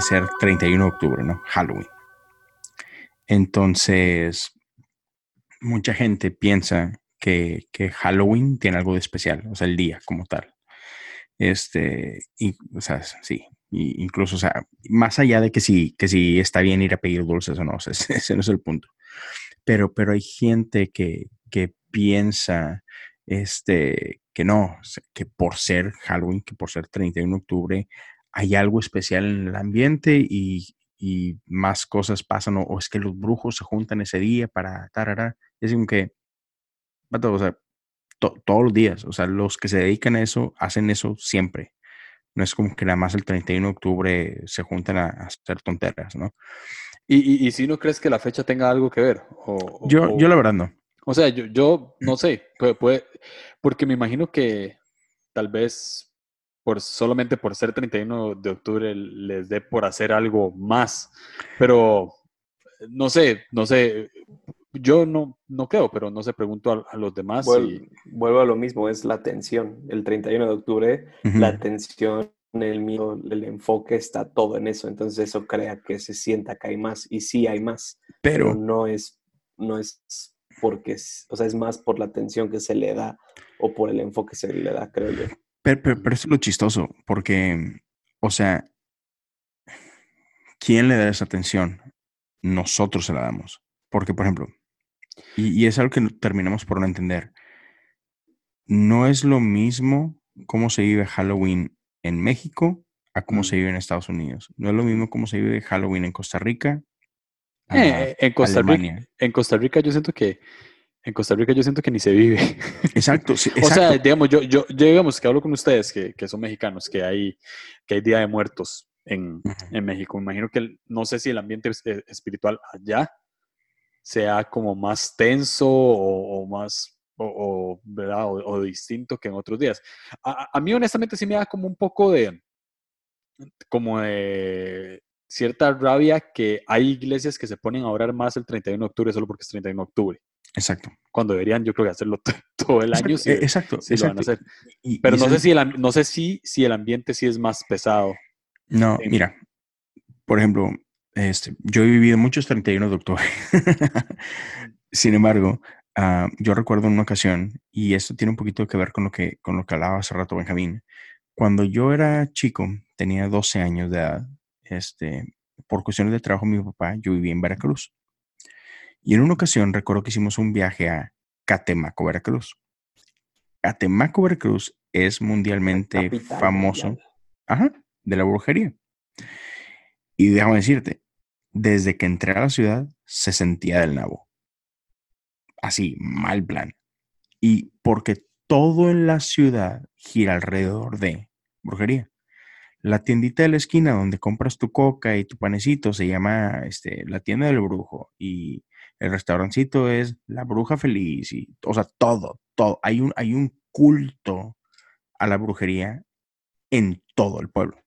ser 31 de octubre, ¿no? Halloween. Entonces, mucha gente piensa que, Halloween tiene algo de especial, o sea, el día como tal. Este, y, o sea, sí, incluso, o sea, más allá de que si, que si está bien ir a pedir dulces o no, ese, no es el punto. Pero, pero hay gente que, que piensa este, que no, que por ser Halloween, que por ser 31 de octubre, hay algo especial en el ambiente y, más cosas pasan, o, es que los brujos se juntan ese día para tarara. Es como que, o sea, todos los días, o sea, los que se dedican a eso hacen eso siempre. No es como que nada más el 31 de octubre se juntan a, hacer tonteras, ¿no? ¿Y, y, si no crees que la fecha tenga algo que ver? yo, yo la verdad no. O sea, yo, yo no sé, puede, porque me imagino que tal vez por solamente por ser 31 de octubre les dé por hacer algo más, pero no sé, no sé, yo no, no creo, pero no sé, pregunto a, los demás. Vuelvo, a lo mismo, es la atención. El 31 de octubre, la atención, el mío, el enfoque está todo en eso, entonces eso crea que se sienta que hay más, y sí hay más, pero, pero no es, no es porque, o sea, es más por la atención que se le da o por el enfoque que se le da, creo yo. Pero, pero, eso es lo chistoso, porque, o sea, ¿quién le da esa atención? Nosotros se la damos. Porque, por ejemplo, y, es algo que terminamos por no entender, no es lo mismo cómo se vive Halloween en México a cómo se vive en Estados Unidos. No es lo mismo cómo se vive Halloween en Costa Rica eh, en, Costa Rica, en Costa Rica yo siento que en Costa Rica yo siento que ni se vive. Exacto, O sea, digamos, yo, yo, digamos que hablo con ustedes que, que, son mexicanos, que hay, que hay Día de Muertos en, en México. Me imagino que no sé si el ambiente eh, espiritual allá sea como más tenso o, más o, ¿verdad? O, distinto que en otros días. A, a, mí honestamente sí me da como un poco de como de cierta rabia que hay iglesias que se ponen a orar más el 31 de octubre solo porque es 31 de octubre. Exacto. Cuando deberían, yo creo que hacerlo todo el año. Sí, exacto. Pero no, sé si el, no sé si, si el ambiente sí es más pesado. No, mira, por ejemplo, este, yo he vivido muchos 31 de octubre. Sin embargo, ah, yo recuerdo una ocasión, y esto tiene un poquito que ver con lo que, con lo que hablaba hace rato Benjamín. Cuando yo era chico, tenía 12 años de edad, este, por cuestiones de trabajo, mi papá, yo vivía en Veracruz. Y en una ocasión recuerdo que hicimos un viaje a Catemaco, Veracruz. Catemaco, Veracruz es mundialmente famoso de la brujería. Y déjame decirte, desde que entré a la ciudad se sentía del nabo. Así, mal plan. Y porque todo en la ciudad gira alrededor de brujería. La tiendita de la esquina donde compras tu coca y tu panecito se llama este, la tienda del brujo y el restaurancito es la bruja feliz y, o sea, todo, todo. Hay un, hay un culto a la brujería en todo el pueblo.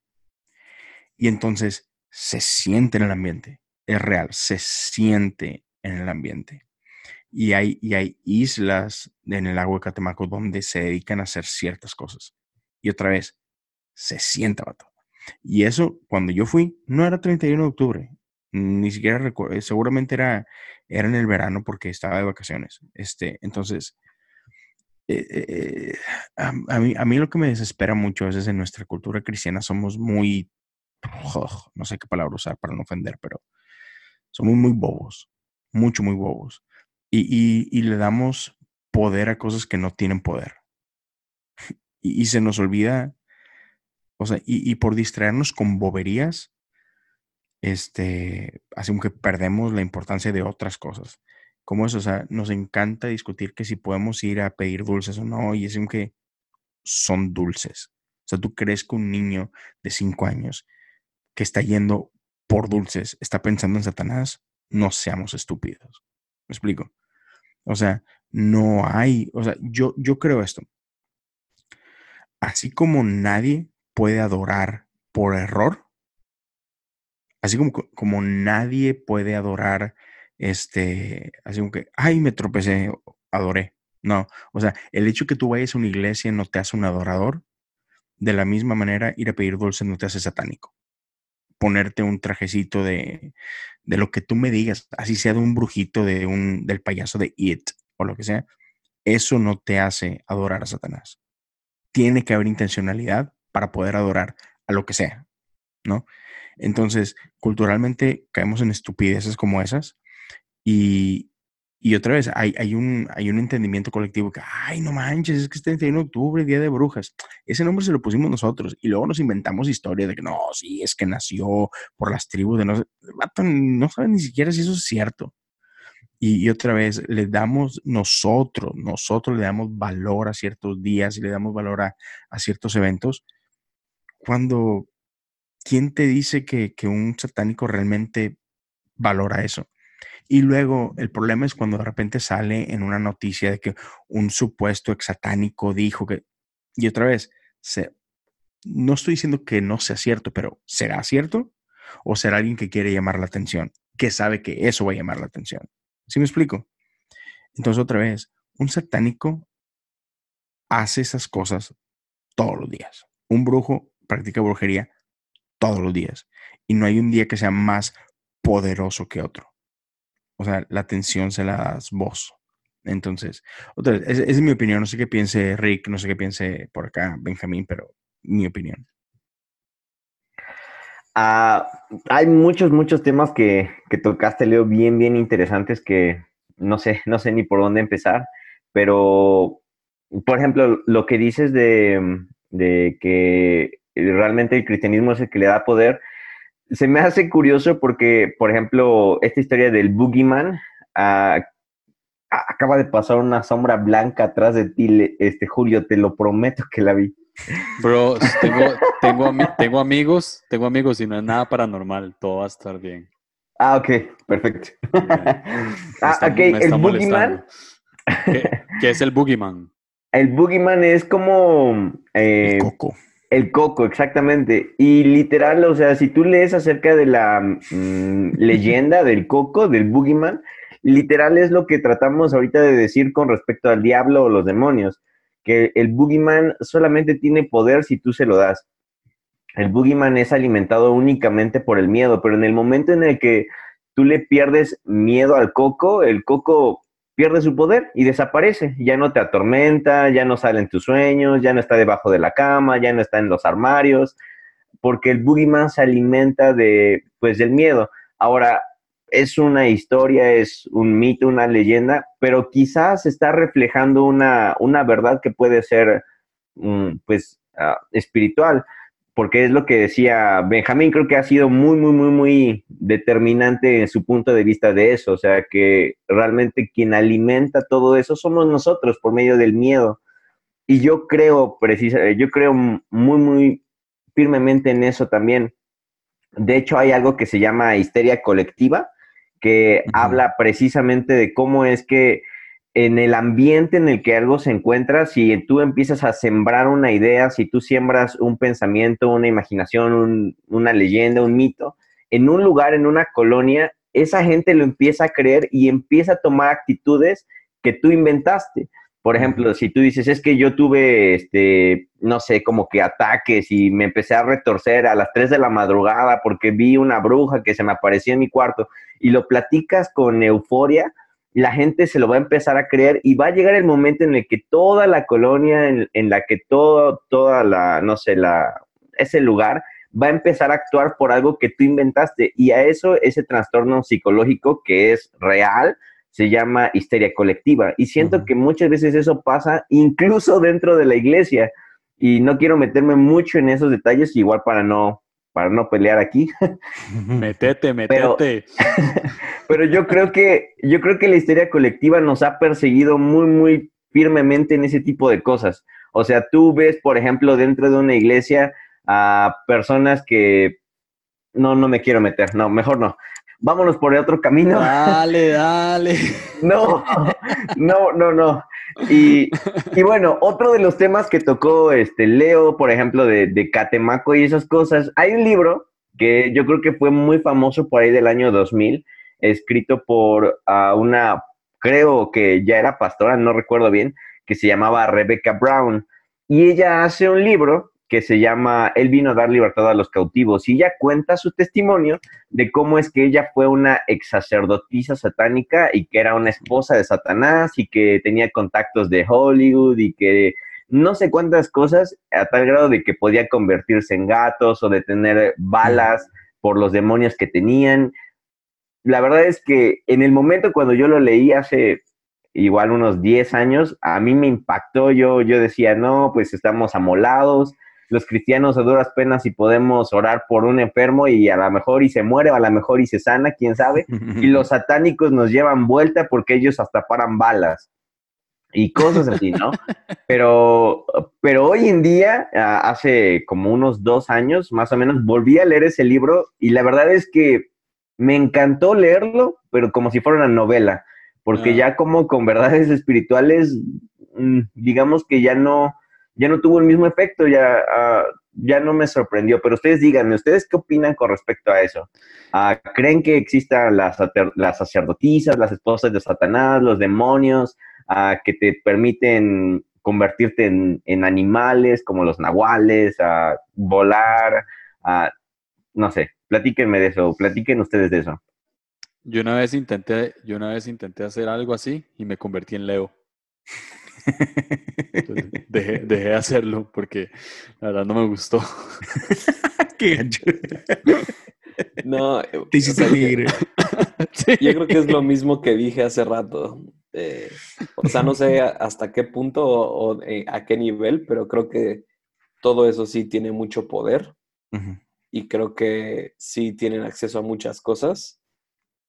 Y entonces se siente en el ambiente, es real, se siente en el ambiente. Y hay, y hay islas en el agua de Catemaco donde se dedican a hacer ciertas cosas. Y otra vez, se sienta, vato. Y eso, cuando yo fui, no era 31 de octubre, ni siquiera recuerdo, seguramente era, era en el verano porque estaba de vacaciones. Este, entonces, eh, eh, a, mí, a mí lo que me desespera mucho a veces en nuestra cultura cristiana somos muy, no sé qué palabra usar para no ofender, pero somos muy bobos, mucho, muy bobos. Y, y, le damos poder a cosas que no tienen poder. Y, y se nos olvida o sea, y, por distraernos con boberías, este, hacemos que perdemos la importancia de otras cosas. Como eso, o sea, nos encanta discutir que si podemos ir a pedir dulces o no, y es que son dulces. O sea, tú crees que un niño de cinco años que está yendo por dulces está pensando en Satanás, no seamos estúpidos. ¿Me explico? O sea, no hay, o sea, yo, yo creo esto. Así como nadie puede adorar por error, así como, como nadie puede adorar, este, así como que, ay, me tropecé, adoré. No, o sea, el hecho que tú vayas a una iglesia no te hace un adorador, de la misma manera ir a pedir dulce no te hace satánico. ponerte un trajecito de, de lo que tú me digas, así sea de un brujito, de un, del payaso de It o lo que sea, eso no te hace adorar a Satanás. Tiene que haber intencionalidad para poder adorar a lo que sea, ¿no? Entonces, culturalmente caemos en estupideces como esas y, y otra vez, hay, hay, un, hay un entendimiento colectivo que, ay, no manches, es que es 31 de octubre, Día de Brujas. Ese nombre se lo pusimos nosotros y luego nos inventamos historia de que no, sí, es que nació por las tribus de no no saben ni siquiera si eso es cierto. Y, otra vez, le damos nosotros, nosotros le damos valor a ciertos días y le damos valor a, a ciertos eventos. Cuando, ¿quién te dice que, un satánico realmente valora eso? Y luego el problema es cuando de repente sale en una noticia de que un supuesto exatánico dijo que... Y otra vez, no estoy diciendo que no sea cierto, pero ¿será cierto? ¿O será alguien que quiere llamar la atención? Que sabe que eso va a llamar la atención. ¿Sí me explico? Entonces otra vez, un satánico hace esas cosas todos los días. Un brujo practica brujería todos los días. Y no hay un día que sea más poderoso que otro o sea, la atención se la das vos. Entonces, otra vez, esa es mi opinión. No sé qué piense Rick, no sé qué piense por acá Benjamín, pero mi opinión. Ah, hay muchos, muchos temas que, que, tocaste, Leo, bien, bien interesantes que no sé, no sé ni por dónde empezar, pero, por ejemplo, lo que dices de, de que realmente el cristianismo es el que le da poder, se me hace curioso porque, por ejemplo, esta historia del Boogeyman ah, acaba de pasar una sombra blanca atrás de ti, este Julio, te lo prometo que la vi. Bro, tengo, tengo, tengo amigos, tengo amigos y no es nada paranormal, todo va a estar bien. Ah, ok, perfecto. ah, ok, el Boogeyman. ¿Qué, es el Boogeyman? El Boogeyman es como... Eh, coco. El coco, exactamente. Y literal, o sea, si tú lees acerca de la mm, leyenda del coco, del boogeyman, literal es lo que tratamos ahorita de decir con respecto al diablo o los demonios, que el boogeyman solamente tiene poder si tú se lo das. El boogeyman es alimentado únicamente por el miedo, pero en el momento en el que tú le pierdes miedo al coco, el coco pierde su poder y desaparece. Ya no te atormenta, ya no sale en tus sueños, ya no está debajo de la cama, ya no está en los armarios, porque el boogeyman se alimenta de, pues, del miedo. Ahora, es una historia, es un mito, una leyenda, pero quizás está reflejando una, una verdad que puede ser, mm, pues, ah, espiritual porque es lo que decía Benjamín, creo que ha sido muy, muy, muy, muy determinante en su punto de vista de eso, o sea, que realmente quien alimenta todo eso somos nosotros por medio del miedo. Y yo creo, precisa, yo creo muy, muy firmemente en eso también. De hecho, hay algo que se llama histeria colectiva, que habla precisamente de cómo es que en el ambiente en el que algo se encuentra, si tú empiezas a sembrar una idea, si tú siembras un pensamiento, una imaginación, una leyenda, un mito, en un lugar, en una colonia, esa gente lo empieza a creer y empieza a tomar actitudes que tú inventaste. Por ejemplo, si tú dices, es que yo tuve, este, no sé, como que ataques y me empecé a retorcer a las 3 de la madrugada porque vi una bruja que se me apareció en mi cuarto y lo platicas con euforia, la gente se lo va a empezar a creer y va a llegar el momento en el que toda la colonia, en, la que todo, toda la, no sé, la, ese lugar va a empezar a actuar por algo que tú inventaste y a eso ese trastorno psicológico que es real se llama histeria colectiva y siento que muchas veces eso pasa incluso dentro de la iglesia y no quiero meterme mucho en esos detalles igual para no para no pelear aquí. Metete, metete. Pero, yo creo que yo creo que la histeria colectiva nos ha perseguido muy muy firmemente en ese tipo de cosas. O sea, tú ves, por ejemplo, dentro de una iglesia a personas que no no me quiero meter, no, mejor no. Vámonos por el otro camino. Dale, dale. No, no, no, no. Y, bueno, otro de los temas que tocó este Leo, por ejemplo, de, de Catemaco y esas cosas, hay un libro que yo creo que fue muy famoso por ahí del año 2000, escrito por uh, una, creo que ya era pastora, no recuerdo bien, que se llamaba Rebecca Brown. Y ella hace un libro que se llama Él vino a dar libertad a los cautivos y ella cuenta su testimonio de cómo es que ella fue una ex sacerdotisa satánica y que era una esposa de Satanás y que tenía contactos de Hollywood y que no sé cuántas cosas a tal grado de que podía convertirse en gatos o de tener balas por los demonios que tenían. La verdad es que en el momento cuando yo lo leí hace igual unos 10 años, a mí me impactó, yo, yo decía, no, pues estamos amolados, los cristianos a duras penas y podemos orar por un enfermo y a lo mejor y se muere o a lo mejor y se sana, quién sabe, y los satánicos nos llevan vuelta porque ellos hasta paran balas y cosas así, ¿no? Pero, pero hoy en día, hace como unos dos años más o menos, volví a leer ese libro y la verdad es que me encantó leerlo, pero como si fuera una novela, porque ah. ya como con verdades espirituales, mm, digamos que ya no, ya no tuvo el mismo efecto, ya, ah, ya no me sorprendió. Pero ustedes díganme, ¿ustedes qué opinan con respecto a eso? Ah, ¿Creen que existan las, las sacerdotisas, las esposas de Satanás, los demonios? que te permiten convertirte en, animales como los nahuales, a volar, a, no sé, platíquenme de eso, platiquen ustedes de eso. Yo una vez intenté, yo una vez intenté hacer algo así y me convertí en Leo. dejé, de hacerlo porque la verdad no me gustó. Qué No, te hiciste Yo creo que es lo mismo que dije hace rato. Eh, o sea, no sé hasta qué punto o, eh, a qué nivel, pero creo que todo eso sí tiene mucho poder y creo que sí tienen acceso a muchas cosas.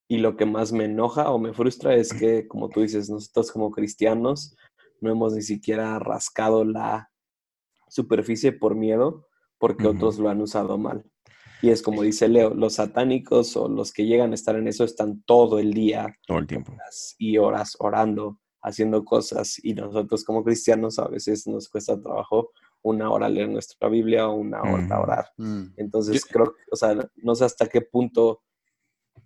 Y lo que más me enoja o me frustra es que, como tú dices, nosotros como cristianos no hemos ni siquiera rascado la superficie por miedo porque otros lo han usado mal. Y es como dice Leo, los satánicos o los que llegan a estar en eso están todo el día. Todo el tiempo. y horas orando, haciendo cosas. Y nosotros como cristianos a veces nos cuesta trabajo una hora leer nuestra Biblia o una hora orar. Mm. Entonces creo, o sea, no sé hasta qué punto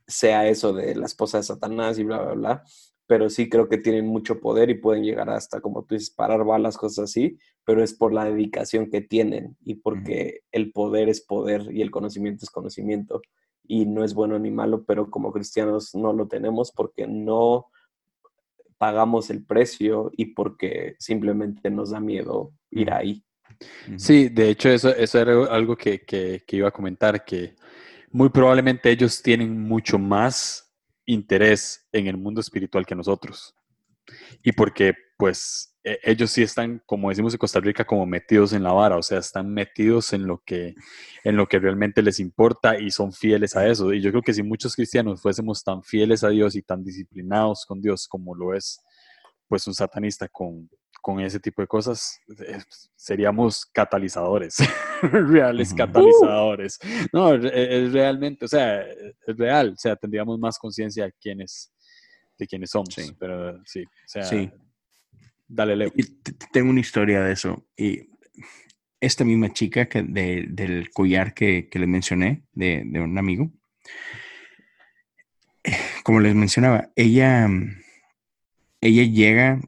sea eso de la esposa de Satanás y bla, bla, bla, pero sí creo que tienen mucho poder y pueden llegar hasta, como tú dices, parar balas, cosas así, pero es por la dedicación que tienen y porque el poder es poder y el conocimiento es conocimiento y no es bueno ni malo, pero como cristianos no lo tenemos porque no pagamos el precio y porque simplemente nos da miedo ir ahí. Sí, de hecho eso, eso era algo que, que iba a comentar, que muy probablemente ellos tienen mucho más interés en el mundo espiritual que nosotros. Y porque pues e, ellos sí están, como decimos en Costa Rica, como metidos en la vara, o sea, están metidos en lo que, en lo que realmente les importa y son fieles a eso. Y yo creo que si muchos cristianos fuésemos tan fieles a Dios y tan disciplinados con Dios como lo es pues un satanista con, con ese tipo de cosas, eh, seríamos catalizadores, reales catalizadores. No, es, realmente, o sea, es real, o sea, tendríamos más conciencia de quiénes, de quiénes somos, pero sí, o sea, sí. dale, Leo. Tengo una historia de eso, y esta misma chica que del collar que, que les mencioné, de, de un amigo, como les mencionaba, ella, ella llega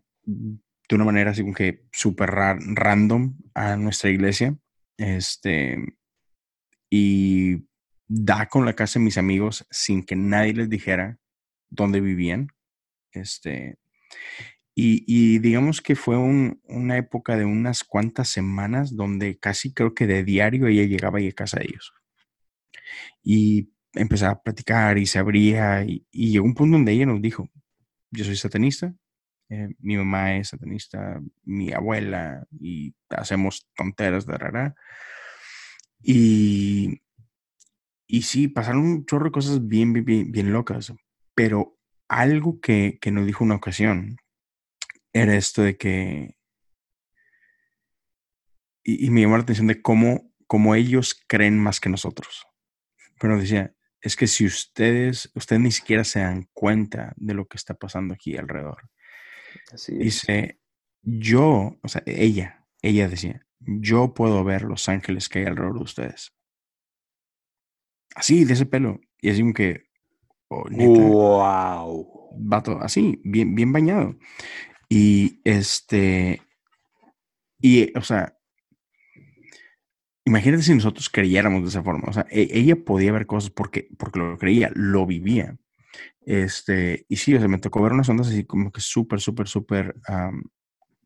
de una manera así como que súper random a nuestra iglesia. Este, y da con la casa de mis amigos sin que nadie les dijera dónde vivían. Este, y, digamos que fue una época de unas cuantas semanas donde casi creo que de diario ella llegaba a casa de ellos. Y empezaba a platicar y se abría y, y llegó un punto donde ella nos dijo, yo soy satanista, eh, mi mamá es satanista, mi abuela, y hacemos tonteras de rara. Y, y sí, pasaron un chorro de cosas bien, bien, bien locas, pero algo que, que nos dijo una ocasión era esto de que, y, me llamó la atención de cómo, cómo ellos creen más que nosotros. Pero decía, es que si ustedes, ustedes ni siquiera se dan cuenta de lo que está pasando aquí alrededor. Dice, yo, o sea, ella, ella decía, yo puedo ver los ángeles que hay alrededor de ustedes. Así, de ese pelo. Y así como que, oh, wow. Vato, así, bien, bien bañado. Y este, y, o sea, imagínate si nosotros creyéramos de esa forma. O sea, e, ella podía ver cosas porque, porque lo creía, lo vivía. Este, y sí, o sea, me tocó ver unas ondas así como que súper, súper, súper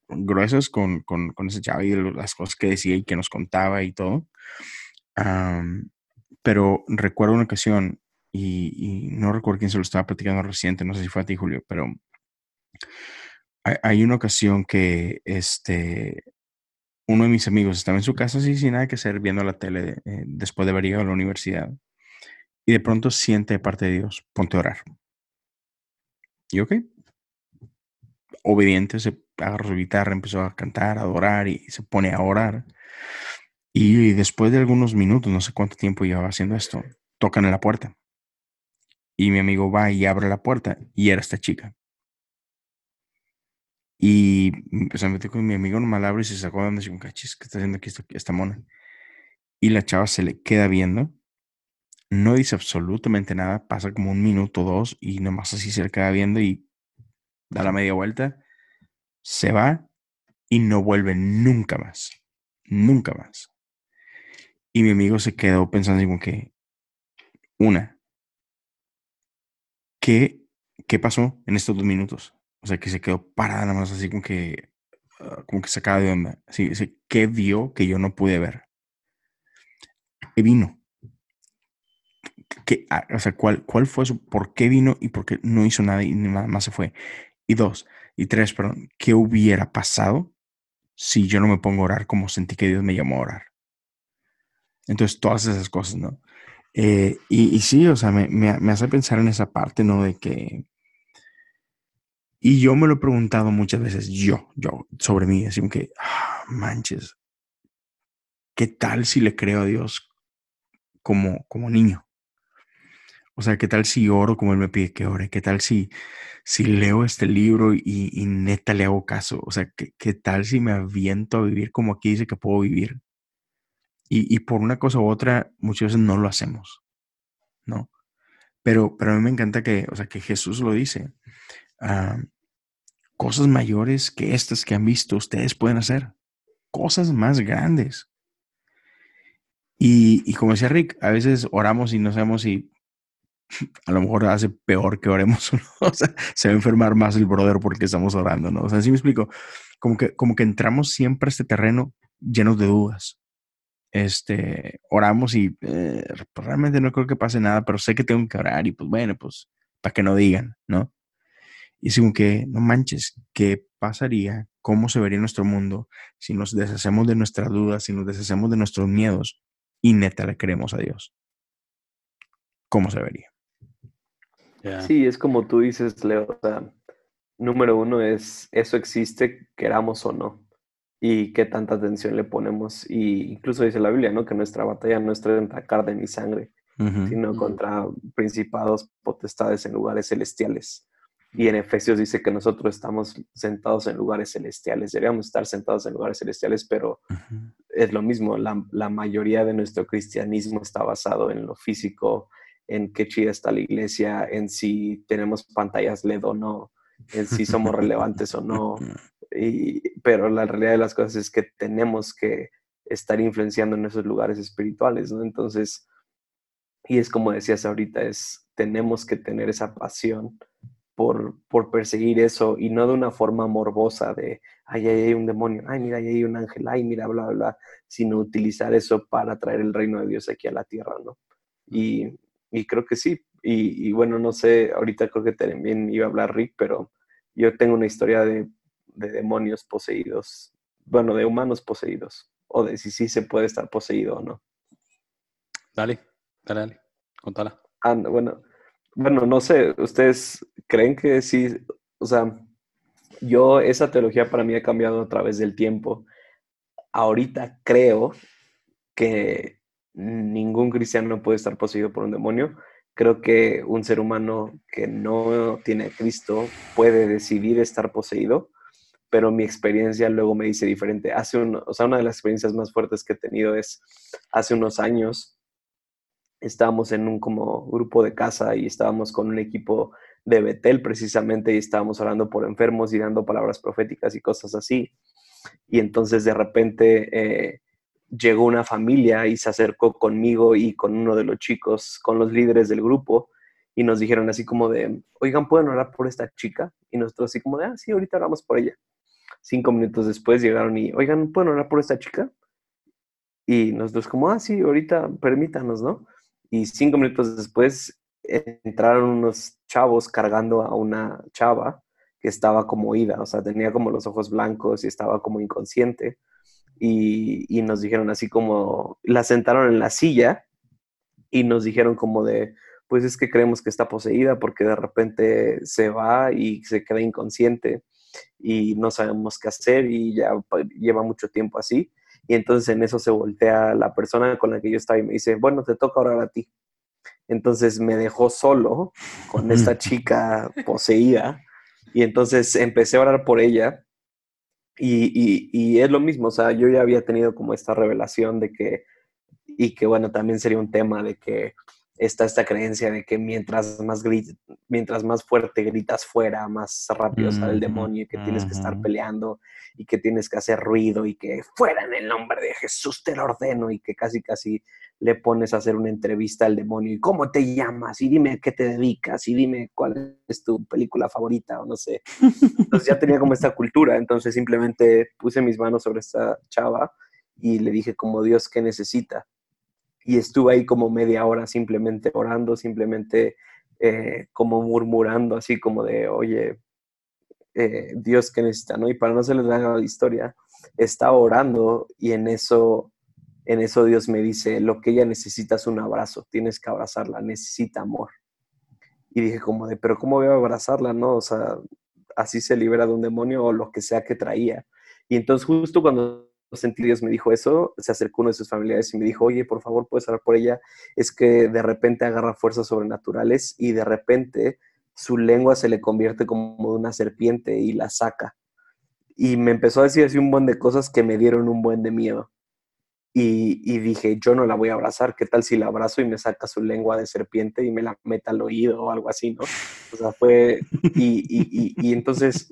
gruesas con, con, con, ese chavo y las cosas que decía y que nos contaba y todo. pero recuerdo una ocasión, y, no recuerdo quién se lo estaba platicando reciente, no sé si fue a ti, Julio, pero hay, hay una ocasión que este, uno de mis amigos estaba en su casa así sin nada que hacer, viendo la tele eh, después de haber llegado a la universidad. Y de pronto siente de parte de Dios, ponte a orar. Y ok. Obediente, se agarró su guitarra, empezó a cantar, a adorar y se pone a orar. Y después de algunos minutos, no sé cuánto tiempo llevaba haciendo esto, tocan en la puerta. Y mi amigo va y abre la puerta y era esta chica. Y empezó a meter con mi amigo en abre y se sacó de donde un cachis, ¿qué está haciendo aquí esta, mona? Y la chava se le queda viendo, no dice absolutamente nada, pasa como un minuto o dos y nomás así se le queda viendo y da la media vuelta, se va y no vuelve nunca más, nunca más. Y mi amigo se quedó pensando como que, una, ¿qué, ¿qué pasó en estos dos minutos? O sea, que se quedó parada nada más así como que, ah, como que sacada de onda. Así, ¿Qué vio que yo no pude ver? ¿Qué vino? ¿Qué, ah, o sea, ¿cuál, ¿cuál fue su, por qué vino y por qué no hizo nada y nada más se fue? Y dos, y tres, perdón, ¿qué hubiera pasado si yo no me pongo a orar como sentí que Dios me llamó a orar? Entonces, todas esas cosas, ¿no? Eh, y, sí, o sea, me, me, me, hace pensar en esa parte, ¿no? De que, y yo me lo he preguntado muchas veces, yo, yo, sobre mí, así que, ah, manches, ¿qué tal si le creo a Dios como, como niño? O sea, ¿qué tal si oro como Él me pide que ore? ¿Qué tal si, si leo este libro y, neta le hago caso? O sea, ¿qué, ¿qué, tal si me aviento a vivir como aquí dice que puedo vivir? Y, y, por una cosa u otra, muchas veces no lo hacemos, ¿no? Pero, pero a mí me encanta que, o sea, que Jesús lo dice cosas mayores que estas que han visto ustedes pueden hacer. Cosas más grandes. Y, como decía Rick, a veces oramos y no sabemos si a lo mejor hace peor que oremos. O sea, se va a enfermar más el brother porque estamos orando, ¿no? O sea, así me explico. Como que, como que entramos siempre a este terreno llenos de dudas. Este, oramos y eh, realmente no creo que pase nada, pero sé que tengo que orar y pues bueno, pues para que no digan, ¿no? Y es como que, no manches, ¿qué pasaría? ¿Cómo se vería nuestro mundo si nos deshacemos de nuestras dudas, si nos deshacemos de nuestros miedos y neta le creemos a Dios? ¿Cómo se vería? Sí, es como tú dices, Leo. O sea, número uno es, eso existe, queramos o no. Y qué tanta atención le ponemos. Y incluso dice la Biblia, ¿no? Que nuestra batalla no es contra carne ni sangre, sino contra principados, potestades en lugares celestiales. Y en Efesios dice que nosotros estamos sentados en lugares celestiales. Deberíamos estar sentados en lugares celestiales, pero es lo mismo. La, la, mayoría de nuestro cristianismo está basado en lo físico, en qué chida está la iglesia, en si tenemos pantallas LED o no, en si somos relevantes o no. Y, pero la realidad de las cosas es que tenemos que estar influenciando en esos lugares espirituales, ¿no? Entonces, y es como decías ahorita, es tenemos que tener esa pasión por, por, perseguir eso y no de una forma morbosa de, ay, ay, hay un demonio, ay, mira, ahí hay un ángel, ay, mira, bla, bla, bla, sino utilizar eso para traer el reino de Dios aquí a la tierra, ¿no? Y, y creo que sí. Y, y, bueno, no sé, ahorita creo que también iba a hablar Rick, pero yo tengo una historia de, de demonios poseídos, bueno, de humanos poseídos, o de si sí se puede estar poseído o no. Dale, dale, dale, contala. Ah, bueno, bueno, no sé, ¿ustedes creen que sí? O sea, yo, esa teología para mí ha cambiado a través del tiempo. Ahorita creo que ningún cristiano puede estar poseído por un demonio. Creo que un ser humano que no tiene a Cristo puede decidir estar poseído, pero mi experiencia luego me dice diferente. Hace un, o sea, una de las experiencias más fuertes que he tenido es hace unos años estábamos en un como grupo de casa y estábamos con un equipo de Betel precisamente y estábamos orando por enfermos y dando palabras proféticas y cosas así. Y entonces de repente eh, llegó una familia y se acercó conmigo y con uno de los chicos, con los líderes del grupo, y nos dijeron así como de, oigan, ¿pueden orar por esta chica? Y nosotros así como de, ah, sí, ahorita oramos por ella. Cinco minutos después llegaron y, oigan, ¿pueden orar por esta chica? Y nosotros como, ah, sí, ahorita permítanos, ¿no? Y cinco minutos después entraron unos chavos cargando a una chava que estaba como oída, o sea, tenía como los ojos blancos y estaba como inconsciente. Y, y nos dijeron así como, la sentaron en la silla y nos dijeron como de, pues es que creemos que está poseída porque de repente se va y se queda inconsciente y no sabemos qué hacer y ya lleva mucho tiempo así. Y entonces en eso se voltea la persona con la que yo estaba y me dice, bueno, te toca orar a ti. Entonces me dejó solo con esta chica poseída y entonces empecé a orar por ella y, y, y, es lo mismo, o sea, yo ya había tenido como esta revelación de que, y que bueno, también sería un tema de que está esta creencia de que mientras más, mientras más fuerte gritas fuera, más rápido sale el demonio y que tienes que estar peleando y que tienes que hacer ruido y que fuera en el nombre de Jesús te lo ordeno y que casi casi le pones a hacer una entrevista al demonio y cómo te llamas y dime qué te dedicas y dime cuál es tu película favorita o no sé. Entonces ya tenía como esta cultura, entonces simplemente puse mis manos sobre esta chava y le dije como Dios, ¿qué necesita? Y estuve ahí como media hora simplemente orando, simplemente eh, como murmurando, así como de, oye, eh, Dios que necesita, ¿no? Y para no se les haga la historia, estaba orando y en eso, en eso Dios me dice, lo que ella necesita es un abrazo, tienes que abrazarla, necesita amor. Y dije como de, pero ¿cómo voy a abrazarla, no? O sea, así se libera de un demonio o lo que sea que traía. Y entonces justo cuando sentí Dios me dijo eso, se acercó uno de sus familiares y me dijo, oye, por favor, puedes hablar por ella. Es que de repente agarra fuerzas sobrenaturales y de repente su lengua se le convierte como una serpiente y la saca. Y me empezó a decir así un buen de cosas que me dieron un buen de miedo. Y, dije, yo no la voy a abrazar, ¿qué tal si la abrazo y me saca su lengua de serpiente y me la meta al oído o algo así, ¿no? O sea, fue, y, entonces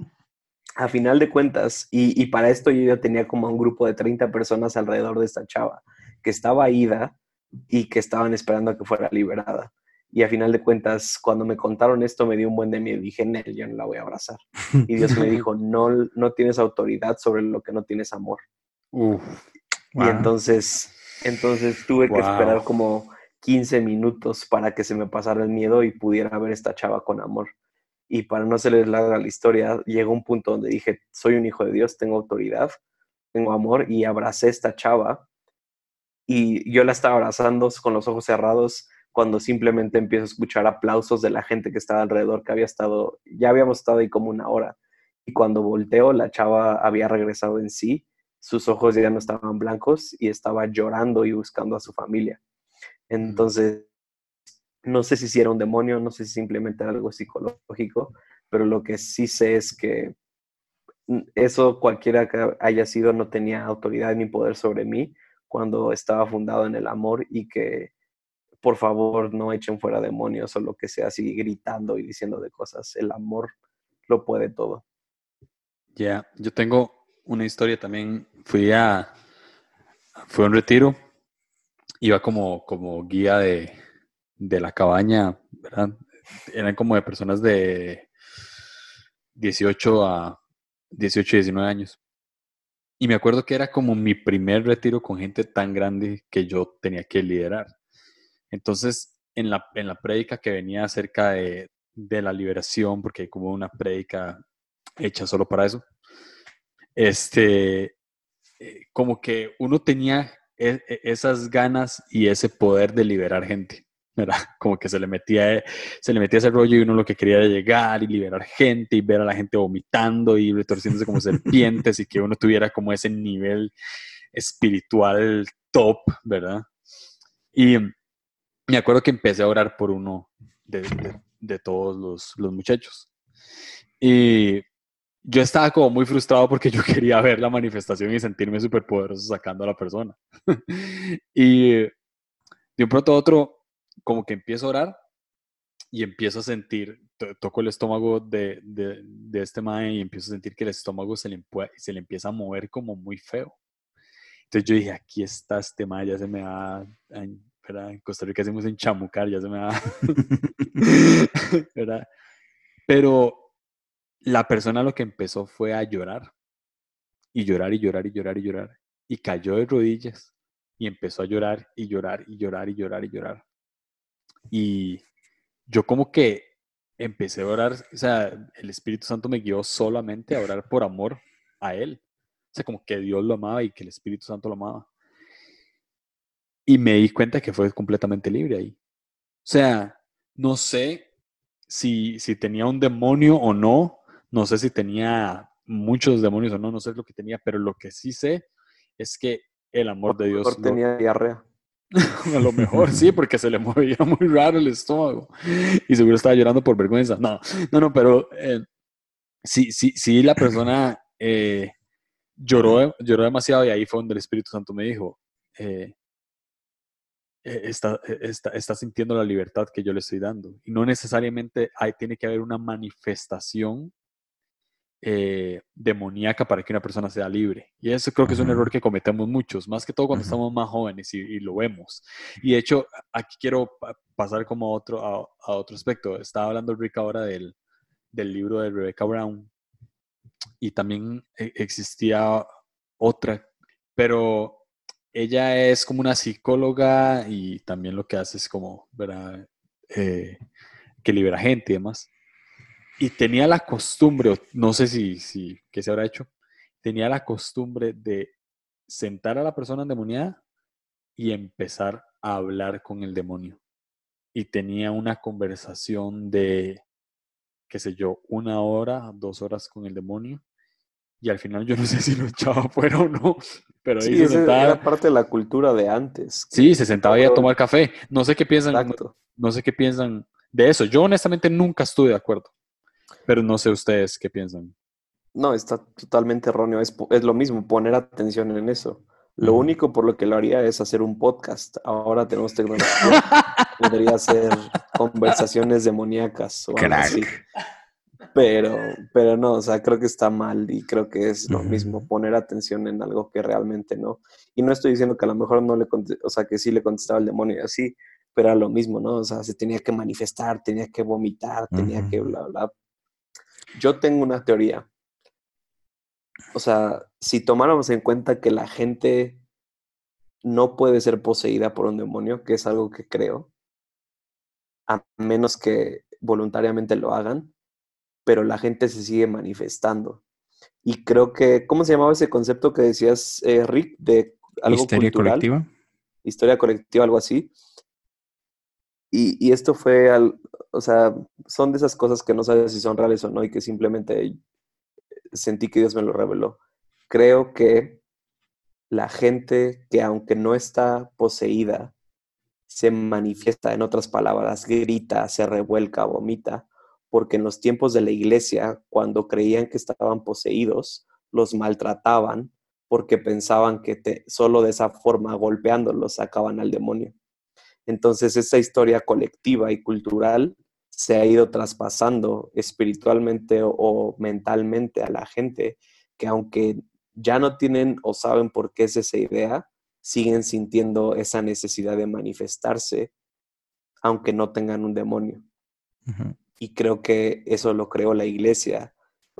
a final de cuentas, y, para esto yo ya tenía como un grupo de 30 personas alrededor de esta chava, que estaba ida y que estaban esperando a que fuera liberada. Y a final de cuentas, cuando me contaron esto, me dio un buen de miedo. Dije, Nel, yo no la voy a abrazar. Y Dios me dijo, no, no tienes autoridad sobre lo que no tienes amor. Y entonces, entonces tuve que esperar como 15 minutos para que se me pasara el miedo y pudiera ver esta chava con amor y para no hacerles larga la historia, llegó un punto donde dije, soy un hijo de Dios, tengo autoridad, tengo amor y abracé a esta chava y yo la estaba abrazando con los ojos cerrados cuando simplemente empiezo a escuchar aplausos de la gente que estaba alrededor, que había estado, ya habíamos estado ahí como una hora. Y cuando volteo, la chava había regresado en sí, sus ojos ya no estaban blancos y estaba llorando y buscando a su familia. Entonces, no sé si era un demonio, no sé si simplemente era algo psicológico, pero lo que sí sé es que eso cualquiera que haya sido no tenía autoridad ni poder sobre mí cuando estaba fundado en el amor y que por favor no echen fuera demonios o lo que sea así gritando y diciendo de cosas. El amor lo puede todo. Ya, yo tengo una historia también. Fui a, fui a un retiro, iba como, como guía de, de la cabaña. Eran como de personas de 18 a 18 y 19 años. Y me acuerdo que era como mi primer retiro con gente tan grande que yo tenía que liderar. Entonces, en la, en la prédica que venía acerca de, de la liberación, porque como una prédica hecha solo para eso, este, eh, como que uno tenía e, e, esas ganas y ese poder de liberar gente. Como que se le metía, se le metía ese rollo y uno lo que quería era llegar y liberar gente y ver a la gente vomitando y retorciéndose como serpientes y que uno tuviera como ese nivel espiritual top, ¿verdad? Y me acuerdo que empecé a orar por uno de, todos los, los, muchachos. Y yo estaba como muy frustrado porque yo quería ver la manifestación y sentirme súper poderoso sacando a la persona. y de un pronto a otro como que empiezo a orar y empiezo a sentir, toco el estómago de, este mae y empiezo a sentir que el estómago se le, se le empieza a mover como muy feo. Entonces yo dije, aquí está este ma, ya se me va, en, en Costa Rica hacemos en chamucar, ya se me va, ¿verdad? Pero la persona lo que empezó fue a llorar, y llorar, y llorar, y llorar, y llorar, y cayó de rodillas, y empezó a llorar, y llorar, y llorar, y llorar, y llorar. Y yo como que empecé a orar, o sea, el Espíritu Santo me guió solamente a orar por amor a Él. O sea, como que Dios lo amaba y que el Espíritu Santo lo amaba. Y me di cuenta que fue completamente libre ahí. O sea, no sé si, si tenía un demonio o no, no sé si tenía muchos demonios o no, no sé lo que tenía, pero lo que sí sé es que el amor de Dios... tenía diarrea. a lo mejor sí, porque se le movía muy raro el estómago y seguro estaba llorando por vergüenza. No, no, no, pero eh, sí, sí, sí, la persona eh, lloró, lloró demasiado y ahí fue donde el Espíritu Santo me dijo, eh, está, está, está, sintiendo la libertad que yo le estoy dando. Y no necesariamente hay, tiene que haber una manifestación eh, demoníaca para que una persona sea libre. Y eso creo que es un error que cometemos muchos, más que todo cuando estamos más jóvenes y, lo vemos. Y de hecho, aquí quiero pasar como a otro, a, otro aspecto. Estaba hablando Rick ahora del, del libro de Rebecca Brown y también e, existía otra, pero ella es como una psicóloga y también lo que hace es como, ¿verdad? Eh, que libera gente y demás y tenía la costumbre, no sé si, si, qué se habrá hecho, tenía la costumbre de sentar a la persona endemoniada y empezar a hablar con el demonio. Y tenía una conversación de, qué sé yo, una hora, dos horas con el demonio. Y al final yo no sé si lo echaba fuera o no, pero ahí se sentaba. Era parte de la cultura de antes. Sí, se sentaba ahí a tomar café. No sé qué piensan, no sé qué piensan de eso. Yo honestamente nunca estuve de acuerdo. Pero no sé ustedes qué piensan. No, está totalmente erróneo. Es, lo mismo, poner atención en eso. Lo único por lo que lo haría es hacer un podcast. Ahora tenemos tecnología. Podría ser conversaciones demoníacas o algo así. Pero, pero no, o sea, creo que está mal y creo que es lo mismo poner atención en algo que realmente no. Y no estoy diciendo que a lo mejor no le, o sea, que sí le contestaba el demonio y así, pero era lo mismo, ¿no? O sea, se tenía que manifestar, tenía que vomitar, tenía que bla, bla. Yo tengo una teoría. O sea, si tomáramos en cuenta que la gente no puede ser poseída por un demonio, que es algo que creo, a menos que voluntariamente lo hagan, pero la gente se sigue manifestando. Y creo que, ¿cómo se llamaba ese concepto que decías, eh, Rick, de algo Historia colectiva. Historia colectiva, algo así. Y, esto fue, o sea, son de esas cosas que no sabes si son reales o no y que simplemente sentí que Dios me lo reveló. Creo que la gente que aunque no está poseída, se manifiesta, en otras palabras, grita, se revuelca, vomita, porque en los tiempos de la iglesia, cuando creían que estaban poseídos, los maltrataban porque pensaban que solo de esa forma, golpeándolos, sacaban al demonio. Entonces, esa historia colectiva y cultural se ha ido traspasando espiritualmente o, mentalmente a la gente, que aunque ya no tienen o saben por qué es esa idea, siguen sintiendo esa necesidad de manifestarse, aunque no tengan un demonio. Y creo que eso lo creó la iglesia.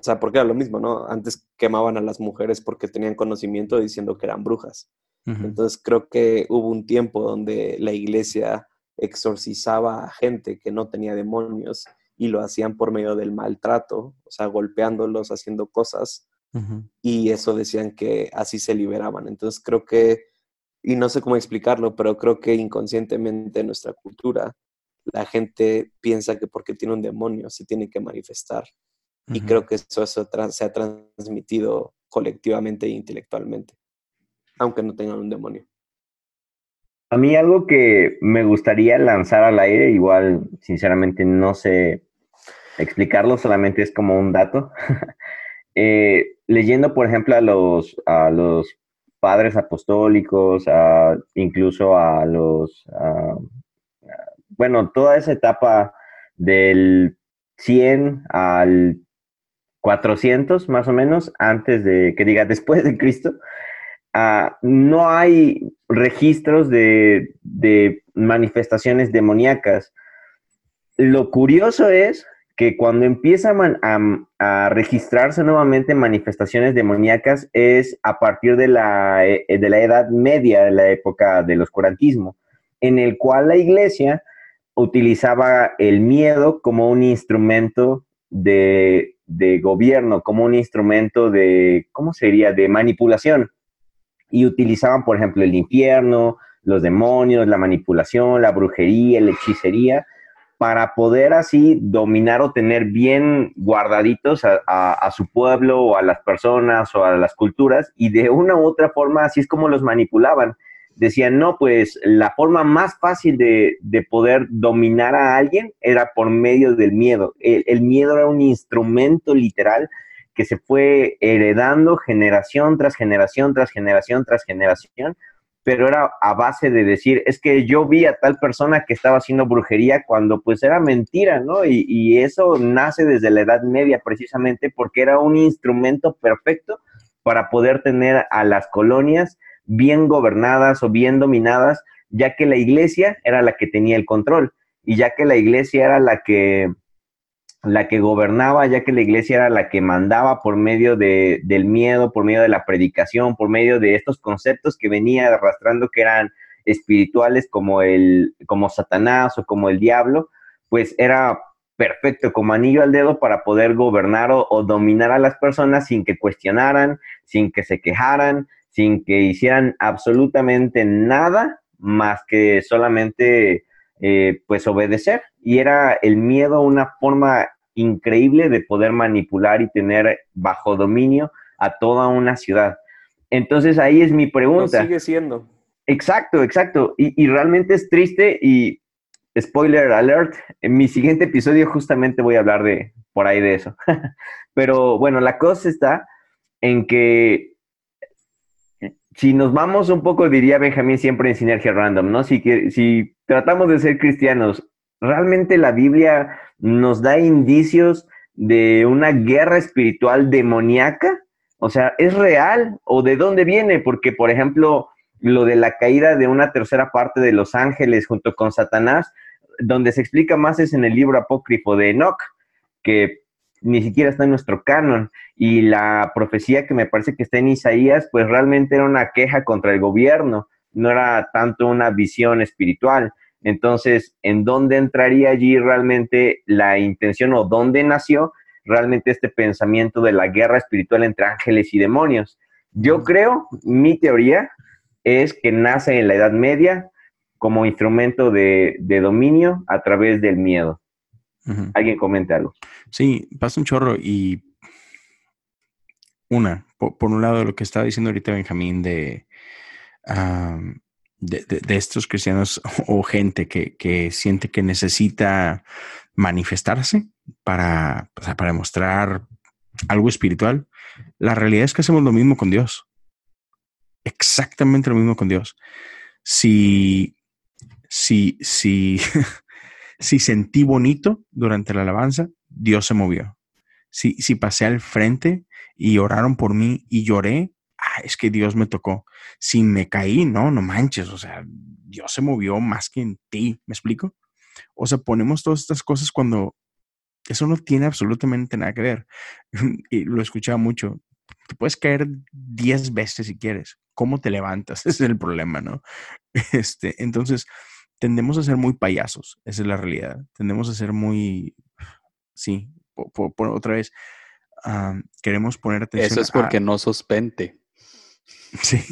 O sea, porque era lo mismo, ¿no? Antes quemaban a las mujeres porque tenían conocimiento diciendo que eran brujas. Entonces creo que hubo un tiempo donde la iglesia exorcizaba a gente que no tenía demonios y lo hacían por medio del maltrato, o sea, golpeándolos, haciendo cosas, y eso decían que así se liberaban. Entonces creo que, y no sé cómo explicarlo, pero creo que inconscientemente en nuestra cultura la gente piensa que porque tiene un demonio se tiene que manifestar. Y creo que eso, se ha transmitido colectivamente e intelectualmente, aunque no tengan un demonio. A mí algo que me gustaría lanzar al aire, igual sinceramente no sé explicarlo, solamente es como un dato. Eh, leyendo, por ejemplo, a los, a los padres apostólicos, incluso a los, bueno, toda esa etapa del 100 al 400 más o menos, antes de, que diga, después de Cristo, ah, no hay registros de, manifestaciones demoníacas. Lo curioso es que cuando empiezan a, registrarse nuevamente manifestaciones demoníacas es a partir de la, eh, de la Edad Media, de la época del oscurantismo, en el cual la iglesia utilizaba el miedo como un instrumento de, de gobierno, como un instrumento de, ¿cómo sería?, de manipulación. Y utilizaban, por ejemplo, el infierno, los demonios, la manipulación, la brujería, la hechicería, para poder así dominar o tener bien guardaditos a, su pueblo o a las personas o a las culturas y de una u otra forma así es como los manipulaban. Decían, no, pues la forma más fácil de, poder dominar a alguien era por medio del miedo. el miedo era un instrumento literal que se fue heredando generación tras generación, tras generación, tras generación, pero era a base de decir, es que yo vi a tal persona que estaba haciendo brujería cuando pues era mentira, ¿no? Y, eso nace desde la Edad Media precisamente porque era un instrumento perfecto para poder tener a las colonias bien gobernadas o bien dominadas, ya que la iglesia era la que tenía el control y ya que la iglesia era la que la que gobernaba, ya que la iglesia era la que mandaba por medio de, del miedo, por medio de la predicación, por medio de estos conceptos que venía arrastrando que eran espirituales como el, como Satanás o como el diablo, pues era perfecto como anillo al dedo para poder gobernar o, dominar a las personas sin que cuestionaran, sin que se quejaran, sin que hicieran absolutamente nada más que solamente eh, pues obedecer. Y era el miedo una forma increíble de poder manipular y tener bajo dominio a toda una ciudad. Entonces ahí es mi pregunta. sigue siendo. Exacto, exacto. Y, realmente es triste y spoiler alert, en mi siguiente episodio justamente voy a hablar de por ahí de eso. Pero bueno, la cosa está en que si nos vamos un poco, diría Benjamín siempre en Sinergia Random, ¿no? Si, si tratamos de ser cristianos, realmente la Biblia nos da indicios de una guerra espiritual demoníaca? O sea, ¿es real o de dónde viene? Porque, por ejemplo, lo de la caída de una tercera parte de los ángeles junto con Satanás, donde se explica más es en el libro apócrifo de Enoch, que ni siquiera está en nuestro canon. Y la profecía que me parece que está en Isaías, pues realmente era una queja contra el gobierno, no era tanto una visión espiritual. Entonces, ¿en dónde entraría allí realmente la intención o dónde nació realmente este pensamiento de la guerra espiritual entre ángeles y demonios? Yo creo, mi teoría es que nace en la Edad Media como instrumento de, dominio a través del miedo. ¿Alguien comenta algo? Sí, pasa un chorro y una, por, un lado lo que estaba diciendo ahorita Benjamín de de, estos cristianos o gente que, siente que necesita manifestarse para, para demostrar algo espiritual, la realidad es que hacemos lo mismo con Dios. Exactamente lo mismo con Dios. Si, si, si, si sentí bonito durante la alabanza, Dios se movió. Si, si pasé al frente y oraron por mí y lloré, ah, es que Dios me tocó. Si me caí, no, no manches, o sea, Dios se movió más que en ti, ¿me explico? O sea, ponemos todas estas cosas cuando eso no tiene absolutamente nada que ver. y lo escuchaba mucho. Te puedes caer 10 veces si quieres. ¿Cómo te levantas? Ese es el problema, ¿no? Este, entonces, tendemos a ser muy payasos. Esa es la realidad. Tendemos a ser muy, sí, por, otra vez, queremos poner atención. Eso es porque no sos Sí.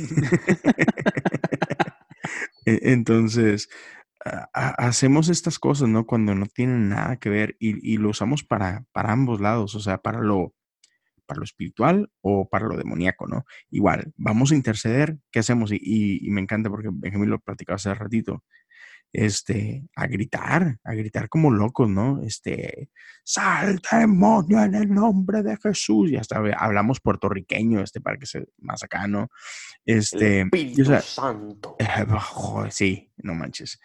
E-, entonces, hacemos estas cosas, ¿no? Cuando no tienen nada que ver y, lo usamos para, para ambos lados, o sea, para lo, para lo espiritual o para lo demoníaco, ¿no? Igual, vamos a interceder, ¿qué hacemos? Y, me encanta porque Benjamín lo platicaba hace ratito este, a gritar, a gritar como locos, ¿no? Este, salta demonio en el nombre de Jesús. Y hasta hablamos puertorriqueño, este, para que sea más acá, ¿no? Este, Espíritu Santo. sí, no manches.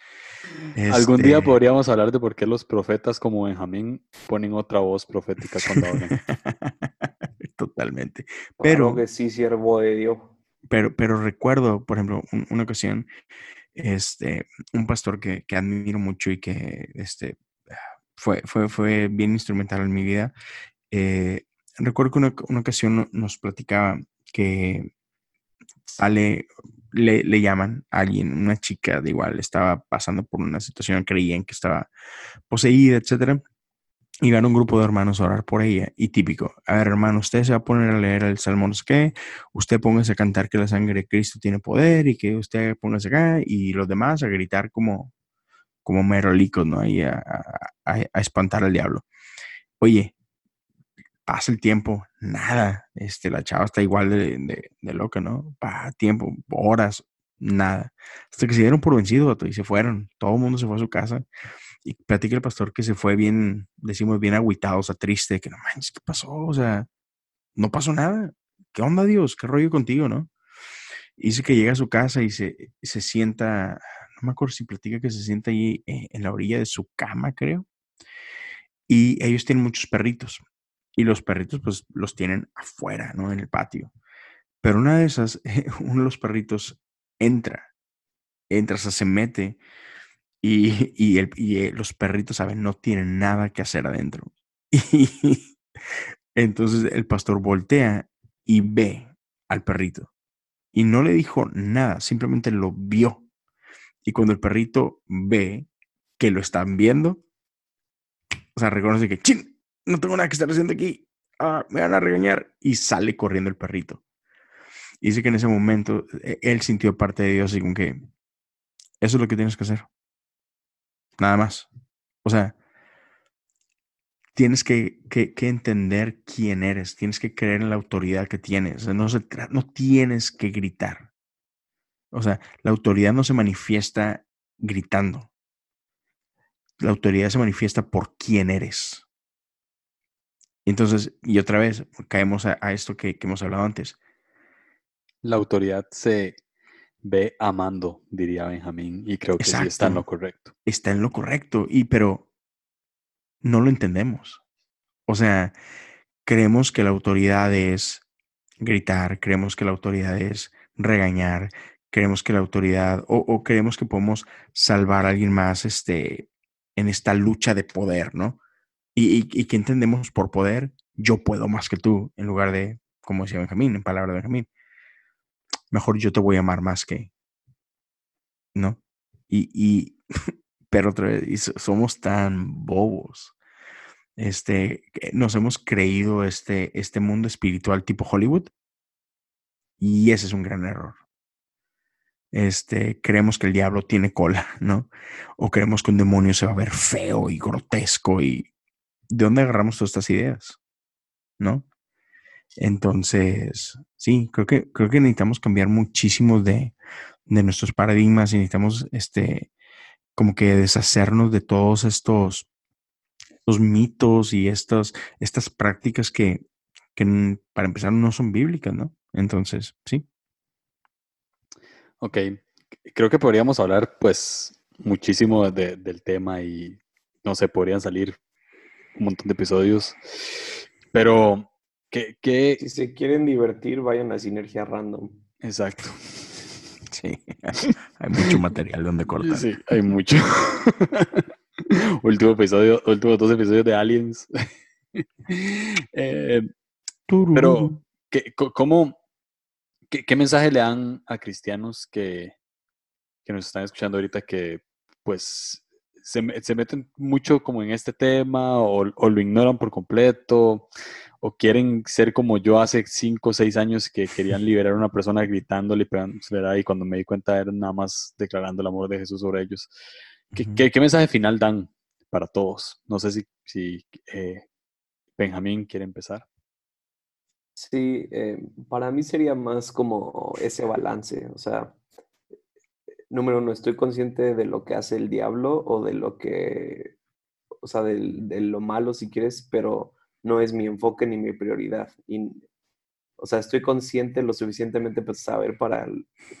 Algún día este podríamos hablar de por qué los profetas como Benjamín ponen otra voz profética cuando hablan. Totalmente. Pero que sí, siervo de Dios. pero, pero recuerdo, por ejemplo, una ocasión, este, un pastor que, que, admiro mucho y que este, fue, fue, fue bien instrumental en mi vida. Eh, recuerdo que una, una, ocasión nos platicaba que sale, le, le, llaman a alguien, una chica de igual, estaba pasando por una situación, creían que estaba poseída, etcétera y van un grupo de hermanos a orar por ella. Y típico, a ver hermano, usted se va a poner a leer el Salmo no sé qué, usted póngase a cantar que la sangre de Cristo tiene poder y que usted póngase acá y los demás a gritar como, como merolicos, ¿no? Y a, espantar al diablo. Oye, pasa el tiempo, nada. Este, la chava está igual de, de, loca, ¿no? Pa, tiempo, horas, nada. Hasta que se dieron por vencidos y se fueron. Todo el mundo se fue a su casa. Y platica el pastor que se fue bien, decimos, bien agüitado, o sea, triste, que no manches, ¿qué pasó? O sea, no pasó nada. ¿Qué onda, Dios? ¿Qué rollo contigo, no? Y dice que llega a su casa y se, se sienta, no me acuerdo si platica que se sienta ahí eh, en la orilla de su cama, creo. Y ellos tienen muchos perritos. Y los perritos, pues, los tienen afuera, ¿no? En el patio. Pero una de esas, uno de los perritos entra, entra, o sea, se mete y, el, eh, los perritos, ¿saben? No tienen nada que hacer adentro. Y entonces el pastor voltea y ve al perrito. Y no le dijo nada, simplemente lo vio. Y cuando el perrito ve que lo están viendo, o sea, reconoce que, ¡chin! No tengo nada que estar haciendo aquí. Ah, me van a regañar. Y sale corriendo el perrito. Y dice que en ese momento e, él sintió parte de Dios y como que eso es lo que tienes que hacer. Nada más. O sea, tienes que, entender quién eres, tienes que creer en la autoridad que tienes. no, no tienes que gritar. O sea, la autoridad no se manifiesta gritando. La autoridad se manifiesta por quién eres. Entonces, y otra vez, caemos a, esto que, que, hemos hablado antes. La autoridad se ve amando, diría Benjamín, y creo que sí está en lo correcto. Está en lo correcto, y pero no lo entendemos. O sea, creemos que la autoridad es gritar, creemos que la autoridad es regañar, creemos que la autoridad, o, creemos que podemos salvar a alguien más este, en esta lucha de poder, ¿no? Y, y, que entendemos por poder, yo puedo más que tú, en lugar de, como decía Benjamín, en palabra de Benjamín, mejor yo te voy a amar más que, ¿no? Y, y pero otra vez, somos tan bobos. Este, nos hemos creído este, este mundo espiritual tipo Hollywood y ese es un gran error. Este, creemos que el diablo tiene cola, ¿no? O creemos que un demonio se va a ver feo y grotesco y ¿de dónde agarramos todas estas ideas? ¿No? Entonces, sí, creo que, creo que necesitamos cambiar muchísimo de, nuestros paradigmas y necesitamos este, como que deshacernos de todos estos, los mitos y estas, estas prácticas que, que para empezar no son bíblicas, ¿no? Entonces, sí. Ok, creo que podríamos hablar pues muchísimo del tema y no sé, podrían salir un montón de episodios, pero si se quieren divertir, vayan a Sinergia Random. Exacto. Sí, hay mucho material donde cortar. Sí, hay mucho. último episodio, últimos dos episodios de Aliens. Eh, pero, ¿qué, cómo, qué, mensaje le dan a cristianos que, que nos están escuchando ahorita que pues se, se, meten mucho como en este tema o, o, lo ignoran por completo o quieren ser como yo hace cinco o seis años que querían liberar a una persona gritándole y cuando me di cuenta era nada más declarando el amor de Jesús sobre ellos. ¿Qué, qué, mensaje final dan para todos? No sé si, si eh, Benjamín quiere empezar. Sí, eh, para mí sería más como ese balance, o sea, número uno, estoy consciente de lo que hace el diablo o de lo que, o sea, de lo malo si quieres, pero no es mi enfoque ni mi prioridad. Y, o sea, estoy consciente lo suficientemente para saber, para,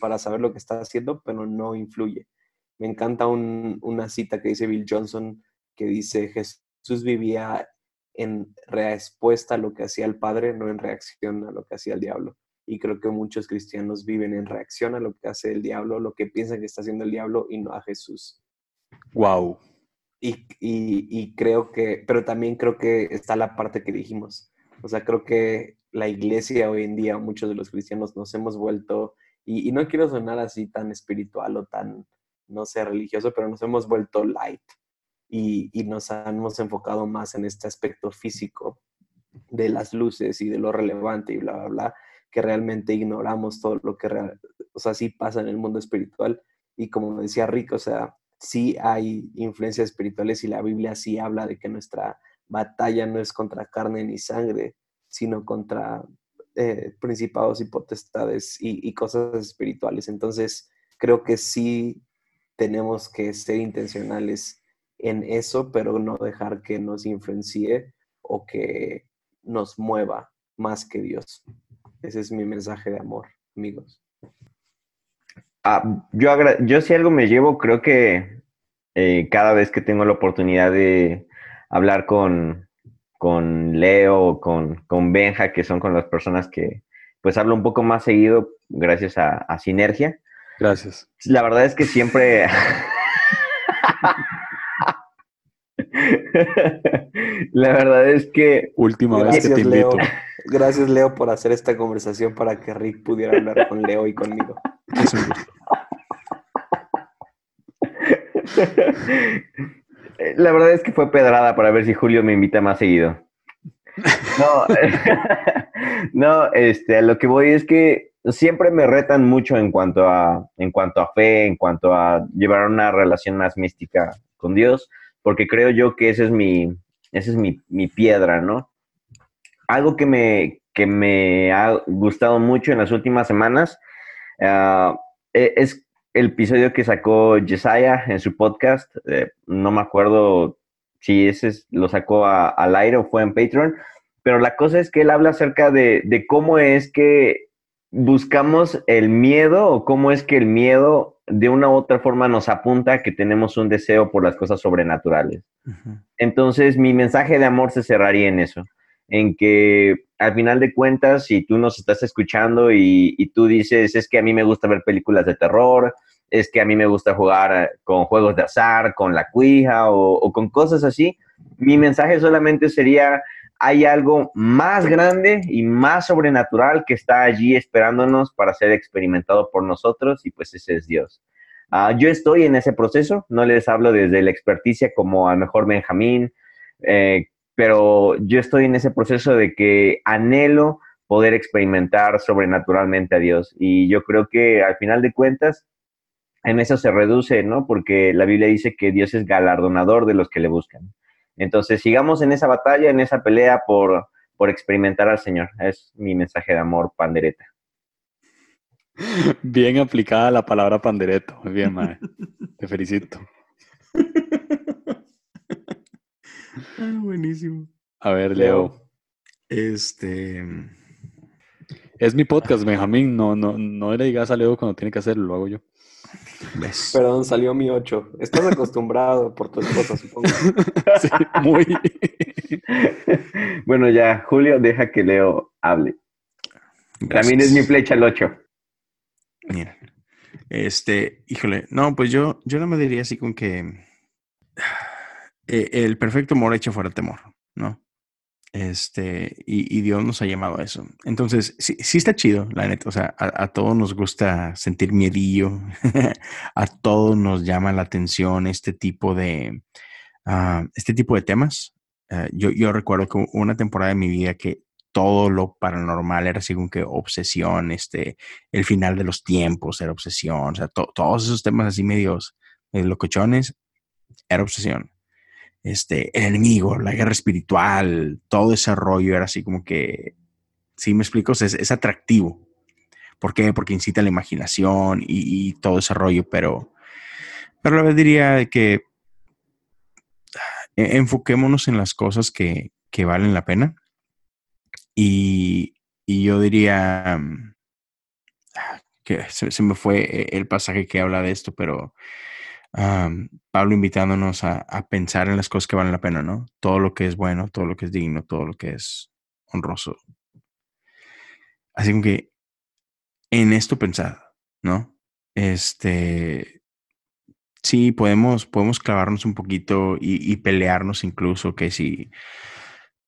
para saber lo que está haciendo, pero no influye. Me encanta una cita que dice Bill Johnson, que dice, Jesús vivía en respuesta a lo que hacía el Padre, no en reacción a lo que hacía el diablo. Y creo que muchos cristianos viven en reacción a lo que hace el diablo, lo que piensan que está haciendo el diablo y no a Jesús. Wow. Y, y, creo que, pero también creo que está la parte que dijimos. O sea, creo que la iglesia hoy en día, muchos de los cristianos nos hemos vuelto, y, y no quiero sonar así tan espiritual o tan, no sé, religioso, pero nos hemos vuelto light y, y nos hemos enfocado más en este aspecto físico de las luces y de lo relevante y bla, bla, bla, que realmente ignoramos todo lo que, real, o sea, sí pasa en el mundo espiritual. Y como decía Rick, o sea, sí hay influencias espirituales y la Biblia sí habla de que nuestra batalla no es contra carne ni sangre, sino contra eh, principados y potestades y, cosas espirituales. Entonces, creo que sí tenemos que ser intencionales en eso, pero no dejar que nos influencie o que nos mueva más que Dios. Ese es mi mensaje de amor, amigos. Ah, yo, yo si algo me llevo, creo que eh, cada vez que tengo la oportunidad de hablar con, con Leo o con, con, Benja, que son con las personas que pues hablo un poco más seguido gracias a, a Sinergia. Gracias. La verdad es que siempre... La verdad es que. Última vez que te invito. Gracias, Leo, por hacer esta conversación para que Rick pudiera hablar con Leo y conmigo. Es un gusto. La verdad es que fue pedrada para ver si Julio me invita más seguido. No, no, este, a lo que voy es que siempre me retan mucho en cuanto a, en cuanto a fe, en cuanto a llevar una relación más mística con Dios porque creo yo que ese es mi, esa es mi, piedra, ¿no? Algo que me, que me ha gustado mucho en las últimas semanas e, es el episodio que sacó Jesiah en su podcast. Eh, no me acuerdo si ese lo sacó al aire o fue en Patreon, pero la cosa es que él habla acerca de, de cómo es que buscamos el miedo o cómo es que el miedo de una u otra forma nos apunta a que tenemos un deseo por las cosas sobrenaturales. Entonces, mi mensaje de amor se cerraría en eso, en que al final de cuentas, si tú nos estás escuchando y, tú dices, es que a mí me gusta ver películas de terror, es que a mí me gusta jugar con juegos de azar, con la cuija o con cosas así, mi mensaje solamente sería, hay algo más grande y más sobrenatural que está allí esperándonos para ser experimentado por nosotros y pues ese es Dios. Ah, yo estoy en ese proceso, no les hablo desde la experticia como al mejor Benjamín, eh, pero yo estoy en ese proceso de que anhelo poder experimentar sobrenaturalmente a Dios y yo creo que al final de cuentas en eso se reduce, ¿no? Porque la Biblia dice que Dios es galardonador de los que le buscan. Entonces, sigamos en esa batalla, en esa pelea por, por experimentar al Señor. Es mi mensaje de amor, pandereta. Bien aplicada la palabra pandereto. Muy bien, Mae. Te felicito. Ah, buenísimo. A ver, Leo. Este. Es mi podcast, Benjamín. No, no, no le digas a Leo cuando tiene que hacerlo, lo hago yo. Perdón, salió mi 8. Estás acostumbrado por tu esposa, supongo. Sí, muy. bueno, ya, Julio, deja que Leo hable. También es mi flecha el 8. Mira, este, híjole, no, pues yo, yo no me diría así con que eh, el perfecto amor echa fuera temor, ¿no? Este, y, Dios nos ha llamado a eso. Entonces, sí, sí está chido, la neta. O sea, a, todos nos gusta sentir miedillo, a todos nos llama la atención este tipo de, ah, este tipo de temas. Eh, yo, yo recuerdo que una temporada de mi vida que todo lo paranormal era como que obsesión, este, el final de los tiempos era obsesión, o sea, todos esos temas así medios, medios locochones, era obsesión este, el enemigo, la guerra espiritual, todo ese rollo era así como que, si me explico, es, es, atractivo. ¿Por qué? Porque incita la imaginación y, todo ese rollo, pero, pero la verdad diría que e, enfoquémonos en las cosas que, que valen la pena. Y, y yo diría que se, se, me fue el pasaje que habla de esto, pero Pablo invitándonos a, pensar en las cosas que valen la pena, ¿no? Todo lo que es bueno, todo lo que es digno, todo lo que es honroso. Así que en esto pensad, ¿no? Este, sí, podemos, podemos clavarnos un poquito y, pelearnos incluso que si,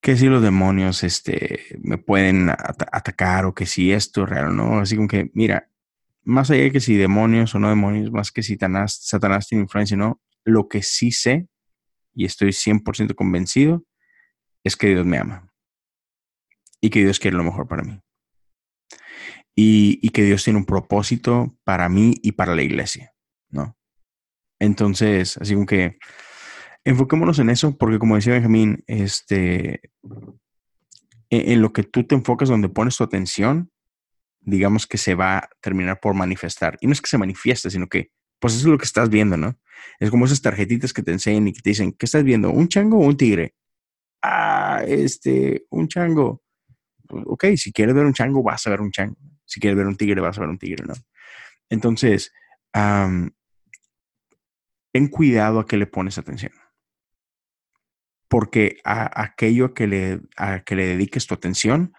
que si los demonios, este, me pueden atacar o que si esto es real, ¿no? Así como que, mira, más allá de que si demonios o no demonios, más que si Satanás, Satanás tiene influencia, ¿no? Lo que sí sé y estoy 100% convencido es que Dios me ama y que Dios quiere lo mejor para mí y, que Dios tiene un propósito para mí y para la iglesia, ¿no? Entonces, así como que enfoquémonos en eso, porque como decía Benjamín, este, en, en, lo que tú te enfocas, donde pones tu atención, digamos que se va a terminar por manifestar. Y no es que se manifieste, sino que, pues eso es lo que estás viendo, ¿no? Es como esas tarjetitas que te enseñan y que te dicen, ¿qué estás viendo? ¿Un chango o un tigre? Ah, este, un chango. Ok, si quieres ver un chango, vas a ver un chango. Si quieres ver un tigre, vas a ver un tigre, ¿no? Entonces, ten cuidado a qué le pones atención. Porque a, aquello que le, a que le dediques tu atención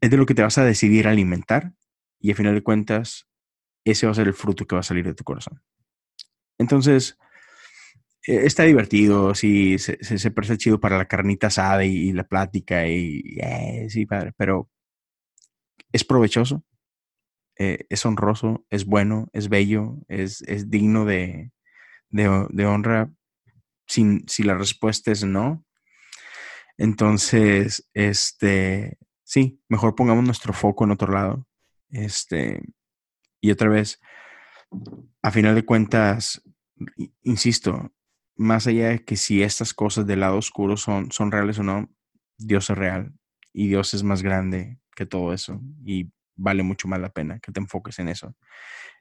es de lo que te vas a decidir alimentar y a final de cuentas, ese va a ser el fruto que va a salir de tu corazón. Entonces, e, está divertido, sí, se, se, parece chido para la carnita asada y, la plática y, eh, sí, padre, pero es provechoso, eh, es honroso, es bueno, es bello, es, es digno de, de, honra. Si, si la respuesta es no, entonces, este, sí, mejor pongamos nuestro foco en otro lado. Este, y otra vez, a final de cuentas, insisto, más allá de que si estas cosas del lado oscuro son, son reales o no, Dios es real y Dios es más grande que todo eso y vale mucho más la pena que te enfoques en eso.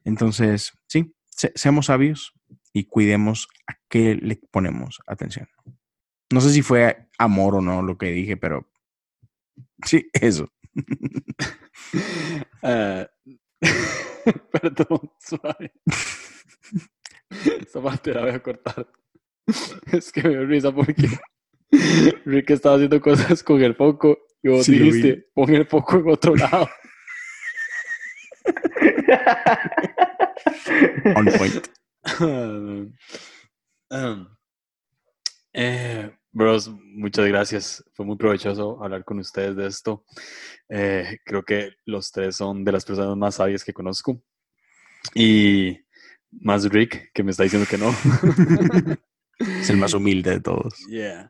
Entonces, sí, seamos sabios y cuidemos a qué le ponemos atención. No sé si fue amor o no lo que dije, pero sí, eso. uh, perdón, suave. Esta parte la voy a cortar. Es que me dio risa porque Rick estaba haciendo cosas con el foco y vos dijiste, pon el foco en otro lado. On point. Um, eh, bros, muchas gracias. Fue muy provechoso hablar con ustedes de esto. Eh, creo que los tres son de las personas más sabias que conozco. Y más Rick, que me está diciendo que no. es el más humilde de todos. Yeah.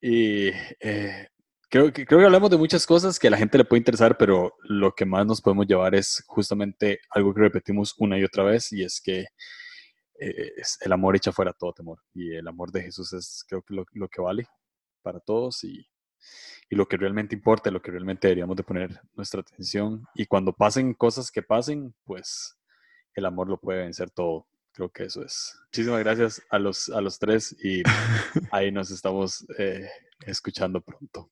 Y eh, creo, que, creo que hablamos de muchas cosas que a la gente le puede interesar, pero lo que más nos podemos llevar es justamente algo que repetimos una y otra vez, y es que eh, es el amor echa fuera todo temor. Y el amor de Jesús es creo que lo, lo que vale para todos y, y, lo que realmente importa, lo que realmente deberíamos de poner nuestra atención. Y cuando pasen cosas que pasen, pues el amor lo puede vencer todo. Creo que eso es. Muchísimas gracias a los, a los tres y ahí nos estamos eh, escuchando pronto.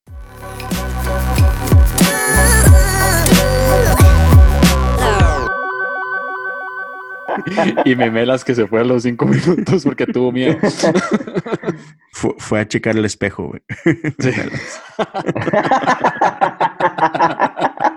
y Memelas que se fue a los cinco minutos porque tuvo miedo. fue, a checar el espejo, güey.